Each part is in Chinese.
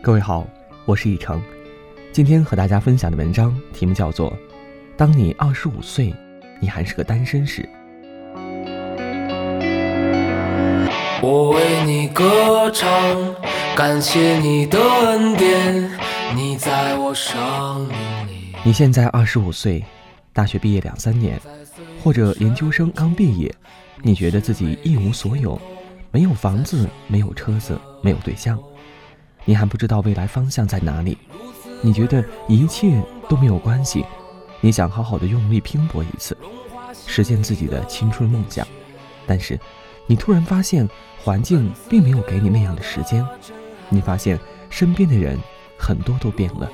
各位好，我是易成，今天和大家分享的文章题目叫做《当你二十五岁，你还是个单身时》。我为你歌唱，感谢你的恩典，你在我生命里。你现在二十五岁，大学毕业两三年，或者研究生刚毕业，你觉得自己一无所有，没有房子，没有车子，没有对象。你还不知道未来方向在哪里，你觉得一切都没有关系，你想好好的用力拼搏一次，实现自己的青春梦想，但是你突然发现环境并没有给你那样的时间，你发现身边的人很多都变了。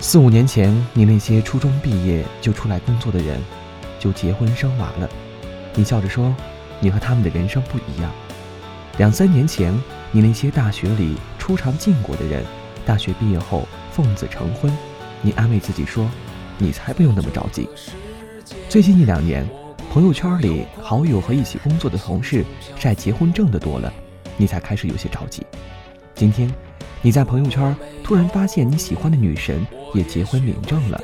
四五年前，你那些初中毕业就出来工作的人。就结婚生娃了，你笑着说，你和他们的人生不一样。两三年前，你那些大学里初尝禁果的人，大学毕业后奉子成婚，你安慰自己说，你才不用那么着急。最近一两年，朋友圈里好友和一起工作的同事晒结婚证的多了，你才开始有些着急。今天，你在朋友圈突然发现你喜欢的女神也结婚领证了。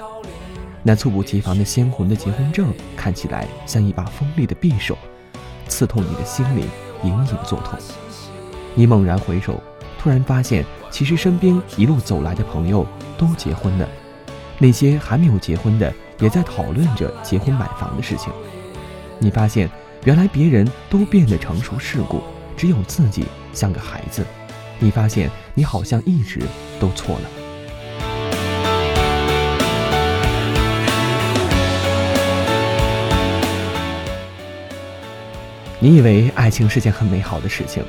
那猝不及防的鲜红的结婚证，看起来像一把锋利的匕首，刺痛你的心灵，隐隐作痛。你猛然回首，突然发现，其实身边一路走来的朋友都结婚了，那些还没有结婚的，也在讨论着结婚买房的事情。你发现，原来别人都变得成熟世故，只有自己像个孩子。你发现，你好像一直都错了。你以为爱情是件很美好的事情，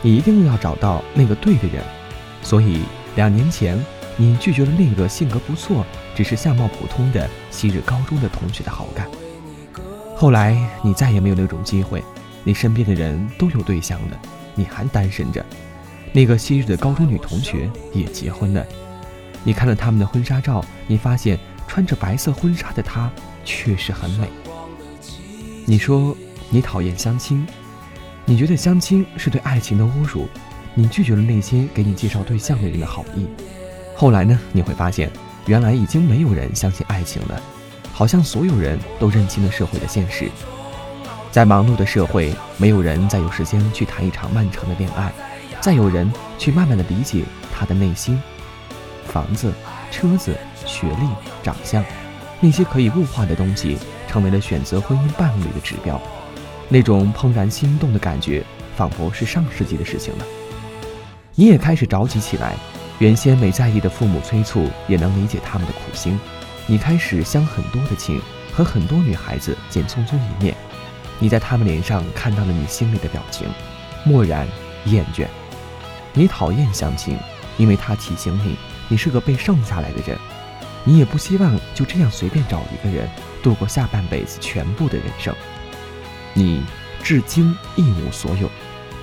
你一定要找到那个对的人，所以两年前你拒绝了那个性格不错、只是相貌普通的昔日高中的同学的好感。后来你再也没有那种机会，你身边的人都有对象了，你还单身着。那个昔日的高中女同学也结婚了，你看了他们的婚纱照，你发现穿着白色婚纱的她确实很美。你说。你讨厌相亲，你觉得相亲是对爱情的侮辱，你拒绝了那些给你介绍对象的人的好意。后来呢？你会发现，原来已经没有人相信爱情了，好像所有人都认清了社会的现实。在忙碌的社会，没有人再有时间去谈一场漫长的恋爱，再有人去慢慢的理解他的内心。房子、车子、学历、长相，那些可以物化的东西，成为了选择婚姻伴侣的指标。那种怦然心动的感觉，仿佛是上世纪的事情了。你也开始着急起来，原先没在意的父母催促，也能理解他们的苦心。你开始相很多的亲，和很多女孩子见匆匆一面。你在他们脸上看到了你心里的表情：漠然、厌倦。你讨厌相亲，因为他提醒你，你是个被剩下来的人。你也不希望就这样随便找一个人，度过下半辈子全部的人生。你至今一无所有，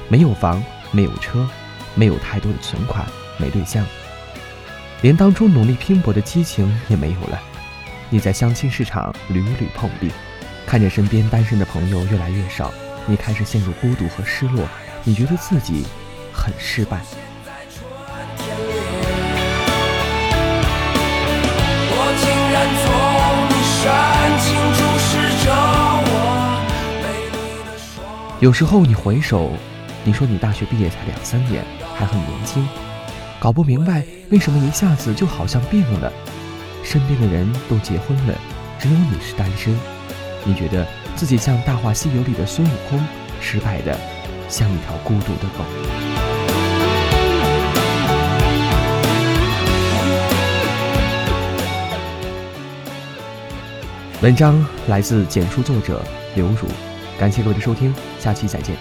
没有房，没有车，没有太多的存款，没对象，连当初努力拼搏的激情也没有了。你在相亲市场屡屡碰壁，看着身边单身的朋友越来越少，你开始陷入孤独和失落，你觉得自己很失败。我竟然从你煽有时候你回首，你说你大学毕业才两三年，还很年轻，搞不明白为什么一下子就好像变了。身边的人都结婚了，只有你是单身。你觉得自己像《大话西游》里的孙悟空，失败的像一条孤独的狗。文章来自简书作者刘如。感谢各位的收听，下期再见。